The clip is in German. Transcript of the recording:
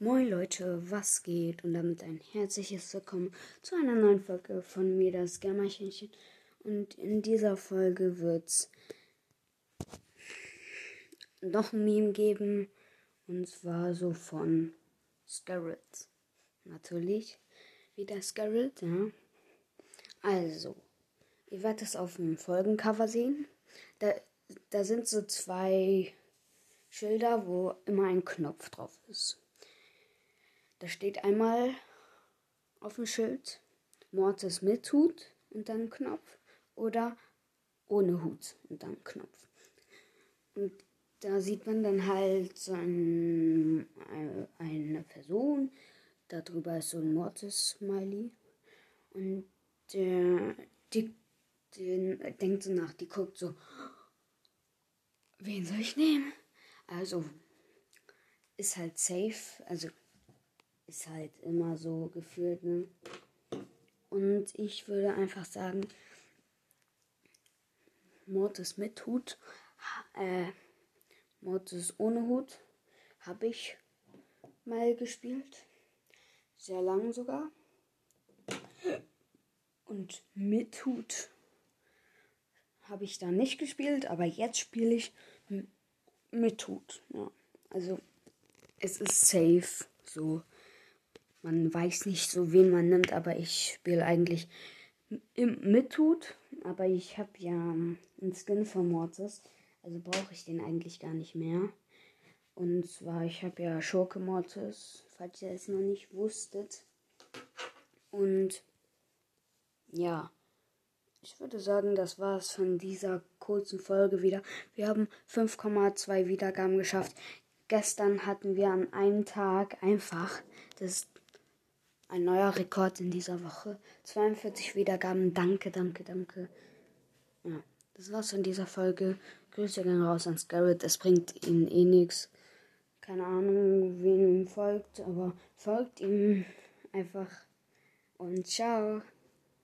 Moin Leute, was geht? Und damit ein herzliches Willkommen zu einer neuen Folge von mir, das Gammerchenchen. Und in dieser Folge wird's noch ein Meme geben. Und zwar so von Scarlet. Natürlich. Wieder Scarlet, ja. Also, ihr werdet es auf dem Folgencover sehen. Da, da sind so zwei Schilder, wo immer ein Knopf drauf ist. Da steht einmal auf dem Schild Mortis mit Hut und dann Knopf oder ohne Hut und dann Knopf. Und da sieht man dann halt so ein, eine Person, darüber ist so ein Mortis-Smiley und der, die, die denkt so nach, die guckt so, wen soll ich nehmen? Also ist halt safe, also ist halt immer so gefühlt, ne? Und ich würde einfach sagen, Mortis mit Hut, äh, Mortis ohne Hut habe ich mal gespielt. Sehr lang sogar. Und mit Hut habe ich da nicht gespielt, aber jetzt spiele ich mit Hut. Ja. Also es ist safe so. Man weiß nicht so, wen man nimmt, aber ich spiele eigentlich im Mithut. Aber ich habe ja einen Skin von Mortis. Also brauche ich den eigentlich gar nicht mehr. Und zwar, ich habe ja Schurke Mortis, falls ihr es noch nicht wusstet. Und ja, ich würde sagen, das war es von dieser kurzen Folge wieder. Wir haben 5,2 Wiedergaben geschafft. Gestern hatten wir an einem Tag einfach, das ein neuer Rekord in dieser Woche. 42 Wiedergaben. Danke, danke, danke. Ja, das war's von dieser Folge. Grüße gehen raus an Scarrett. Es bringt ihnen eh nichts. Keine Ahnung, wen ihm folgt, aber folgt ihm einfach. Und ciao.